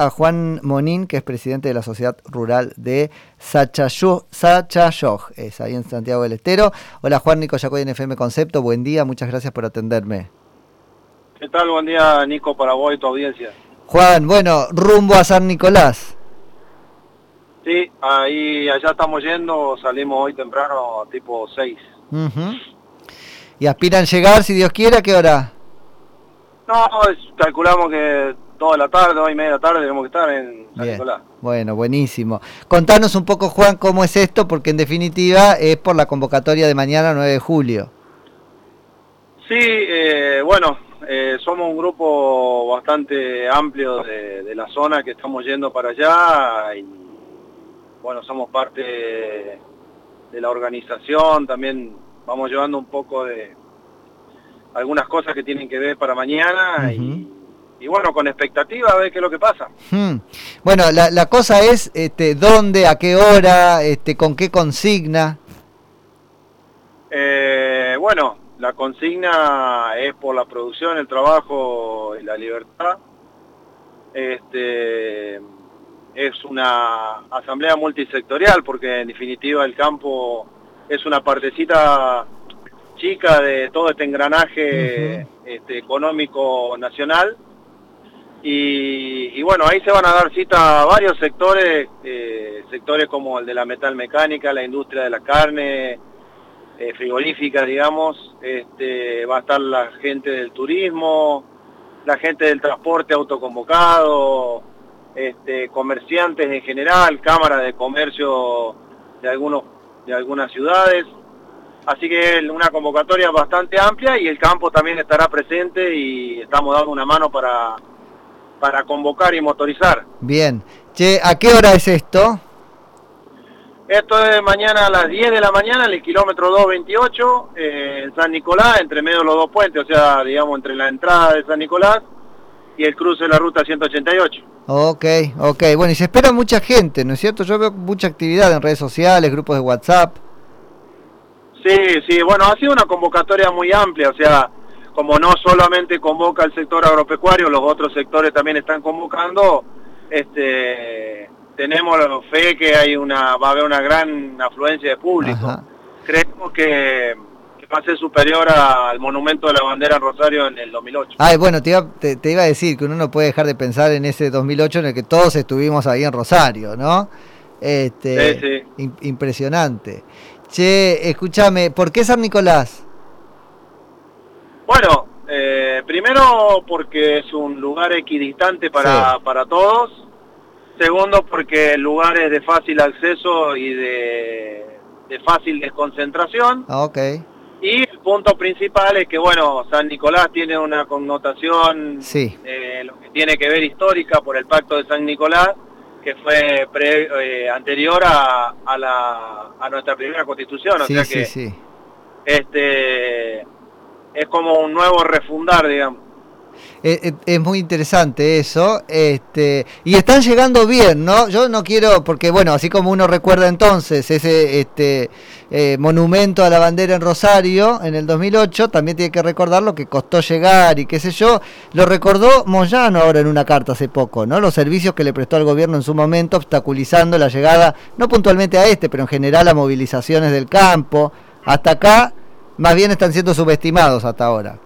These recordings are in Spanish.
a Juan Monín, que es presidente de la Sociedad Rural de Sachayoj, es ahí en Santiago del Estero. Hola Juan, Nico Yacoy en FM Concepto, buen día, muchas gracias por atenderme. ¿Qué tal? Buen día Nico para vos y tu audiencia. Juan, bueno, rumbo a San Nicolás. Sí, ahí allá estamos yendo, salimos hoy temprano tipo 6. ¿Y aspiran llegar, si Dios quiere, a qué hora? No, calculamos que toda la tarde, dos y media de la tarde tenemos que estar en San Nicolás. Bueno, buenísimo. Contanos un poco, Juan, cómo es esto, porque en definitiva es por la convocatoria de mañana, 9 de julio. Sí, eh, bueno, eh, somos un grupo bastante amplio de, de, la zona que estamos yendo para allá y bueno, somos parte de la organización, también vamos llevando un poco de algunas cosas que tienen que ver para mañana y, bueno, con expectativa a ver qué es lo que pasa. Hmm. Bueno, la, la, cosa es este, dónde, a qué hora, este, con qué consigna. Eh, bueno, la consigna es por la producción, el trabajo y la libertad. Este, es una asamblea multisectorial porque en definitiva el campo es una partecita chica de todo este engranaje este, económico nacional. Y, bueno, ahí se van a dar cita a varios sectores, eh, sectores como el de la metalmecánica, la industria de la carne, eh, frigorífica, digamos, este, va a estar la gente del turismo, la gente del transporte autoconvocado, este, comerciantes en general, cámaras de comercio de, algunos, de algunas ciudades, Así que una convocatoria bastante amplia y el campo también estará presente y estamos dando una mano para, para convocar y motorizar. Bien. Che, ¿a qué hora es esto? Esto es mañana a las 10 de la mañana en el kilómetro 228 eh, en San Nicolás, entre medio de los dos puentes, o sea, digamos, entre la entrada de San Nicolás y el cruce de la ruta 188. Ok, ok. Bueno, y se espera mucha gente, ¿no es cierto? Yo veo mucha actividad en redes sociales, grupos de WhatsApp. Sí, sí, bueno, ha sido una convocatoria muy amplia, o sea, como no solamente convoca el sector agropecuario, los otros sectores también están convocando, este, tenemos fe que hay una, va a haber una gran afluencia de público. Creemos que, va a ser superior al monumento de la bandera en Rosario en el 2008. Ay, bueno, te iba, te, iba a decir que uno no puede dejar de pensar en ese 2008 en el que todos estuvimos ahí en Rosario, ¿no? Este, sí, sí. impresionante. Che, escúchame, ¿por qué San Nicolás? Bueno, eh, primero porque es un lugar equidistante para, para todos. Segundo porque el lugar es de fácil acceso y de, de fácil desconcentración. Ah, ok. Y el punto principal es que, bueno, San Nicolás tiene una connotación, sí. eh, lo que tiene que ver histórica por el Pacto de San Nicolás, que fue pre, eh, anterior a, a, la, a nuestra primera constitución, o sea que este es como un nuevo refundar, digamos. Es, muy interesante eso, este, y están llegando bien, ¿no? Yo no quiero, porque bueno, así como uno recuerda entonces ese este, eh, monumento a la bandera en Rosario en el 2008, también tiene que recordar lo que costó llegar y qué sé yo, lo recordó Moyano ahora en una carta hace poco, ¿no? Los servicios que le prestó al gobierno en su momento, obstaculizando la llegada, no puntualmente a este, pero en general a movilizaciones del campo, hasta acá, más bien están siendo subestimados hasta ahora.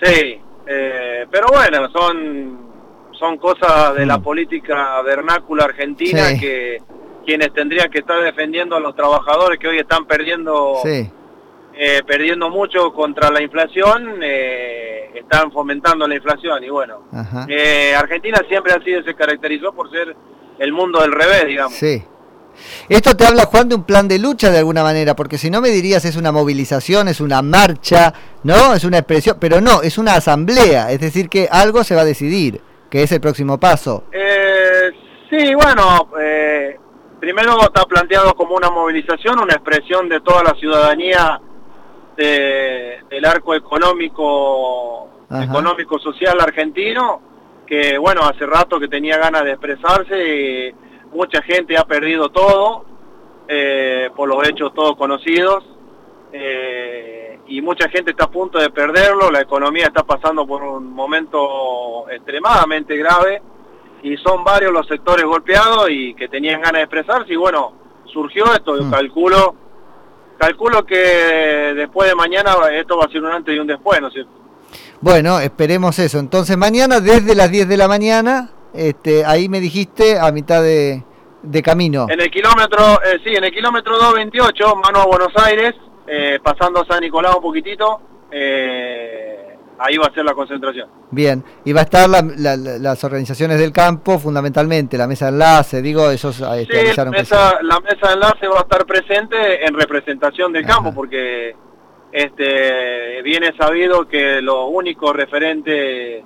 Sí, eh, pero bueno, son, son cosas de la mm. política vernácula argentina que quienes tendrían que estar defendiendo a los trabajadores que hoy están perdiendo eh, perdiendo mucho contra la inflación, eh, están fomentando la inflación y bueno, Argentina siempre ha sido, se caracterizó por ser el mundo del revés, digamos. Sí. Esto te habla, Juan, de un plan de lucha de alguna manera, porque si no me dirías es una movilización, es una marcha, ¿no? Es una expresión, pero no, es una asamblea, es decir, que algo se va a decidir, que es el próximo paso. Eh, sí, bueno, eh, primero está planteado como una movilización, una expresión de toda la ciudadanía del arco económico, económico social argentino, que bueno, hace rato que tenía ganas de expresarse. Y, mucha gente ha perdido todo, eh, por los hechos todos conocidos, eh, y mucha gente está a punto de perderlo, la economía está pasando por un momento extremadamente grave, y son varios los sectores golpeados y que tenían ganas de expresarse y bueno, surgió esto, yo Mm. calculo, calculo que después de mañana esto va a ser un antes y un después, ¿no es cierto? Bueno, esperemos eso. Entonces mañana desde las 10 de la mañana, este, ahí me dijiste a mitad de, de camino. En el kilómetro, eh, sí, en el kilómetro 228, mano a Buenos Aires, eh, pasando San Nicolás un poquitito, eh, ahí va a ser la concentración. Bien, y va a estar la- la- la- las organizaciones del campo, fundamentalmente, la mesa de enlace, digo, esos este, Sí, la mesa, la mesa de enlace va a estar presente en representación del Ajá. campo, porque este viene sabido que los únicos referentes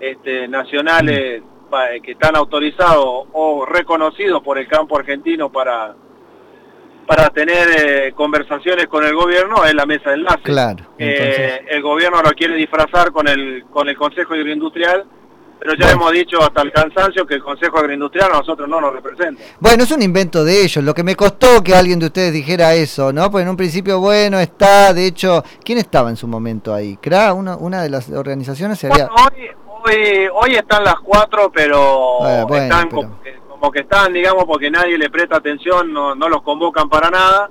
este, nacionales Mm. Pa- que están autorizados o reconocidos por el campo argentino para para tener eh, conversaciones con el gobierno es la mesa de enlace. Claro, Eh, el gobierno lo quiere disfrazar con el con el Consejo Agroindustrial, pero ya Bueno. hemos dicho hasta el cansancio que el Consejo Agroindustrial a nosotros no nos representa. Bueno, es un invento de ellos. Lo que me costó que alguien de ustedes dijera eso, ¿no? Pues en un principio, bueno, está, de hecho, ¿quién estaba en su momento ahí? ¿CRA? Una, una de las organizaciones se había... Bueno, hoy, hoy, hoy están las cuatro, pero Eh, bueno, están pero- Como, que, como que están, digamos, porque nadie le presta atención, no, no los convocan para nada.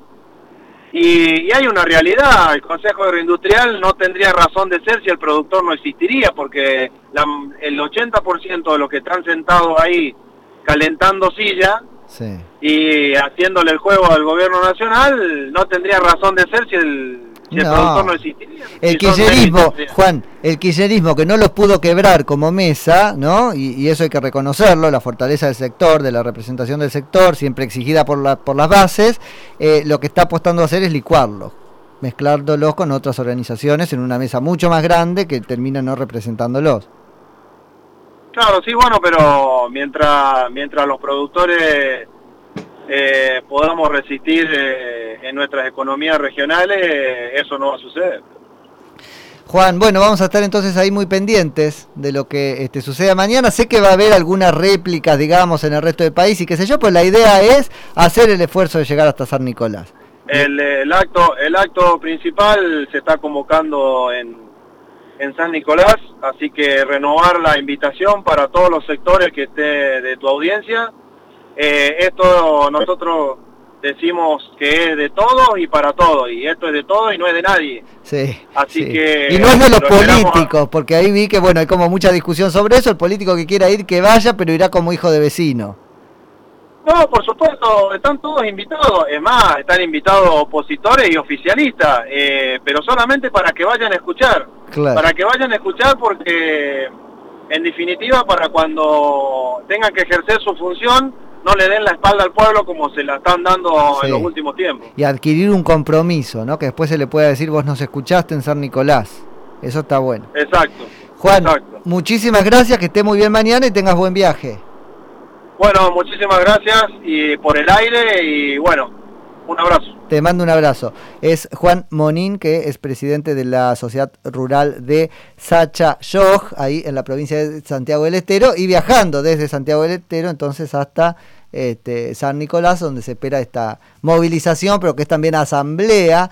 Y, y hay una realidad, el Consejo Agroindustrial no tendría razón de ser si el productor no existiría, porque la- el 80% de los que están sentados ahí calentando silla Sí. y haciéndole el juego al gobierno nacional no tendría razón de ser si el, si el No. productor no existiría. El kirchnerismo, Juan, el kirchnerismo que no los pudo quebrar como mesa, ¿no? Y, y eso hay que reconocerlo, la fortaleza del sector, de la representación del sector, siempre exigida por, la, por las bases, eh, lo que está apostando a hacer es licuarlos, mezclándolos con otras organizaciones en una mesa mucho más grande que termina no representándolos. Claro, sí, bueno, pero mientras mientras los productores eh, podamos resistir eh, en nuestras economías regionales, eh, eso no va a suceder. Juan, bueno, vamos a estar entonces ahí muy pendientes de lo que este, suceda mañana. Sé que va a haber algunas réplicas, digamos, en el resto del país y qué sé yo, pues la idea es hacer el esfuerzo de llegar hasta San Nicolás. El, el acto el acto principal se está convocando en, en San Nicolás, así que renovar la invitación para todos los sectores que esté de tu audiencia. Eh, esto nosotros decimos que es de todos y para todos, y esto es de todos y no es de nadie. Sí, Así sí. que Y no es de los lo esperamos a- políticos, porque ahí vi que, bueno, hay como mucha discusión sobre eso. El político que quiera ir, que vaya, pero irá como hijo de vecino. No, por supuesto, están todos invitados. Es más, están invitados opositores y oficialistas, eh, pero solamente para que vayan a escuchar. Claro. Para que vayan a escuchar porque, en definitiva, para cuando tengan que ejercer su función, no le den la espalda al pueblo como se la están dando Sí. en los últimos tiempos. Y adquirir un compromiso, ¿no? Que después se le pueda decir, vos nos escuchaste en San Nicolás. Eso está bueno. Exacto. Juan, Exacto. muchísimas gracias, que esté muy bien mañana y tengas buen viaje. Bueno, muchísimas gracias y por el aire y bueno, un abrazo. Te mando un abrazo. Es Juan Monín, que es presidente de la Sociedad Rural de Sacha Yoj, ahí en la provincia de Santiago del Estero, y viajando desde Santiago del Estero entonces hasta este, San Nicolás, donde se espera esta movilización, pero que es también asamblea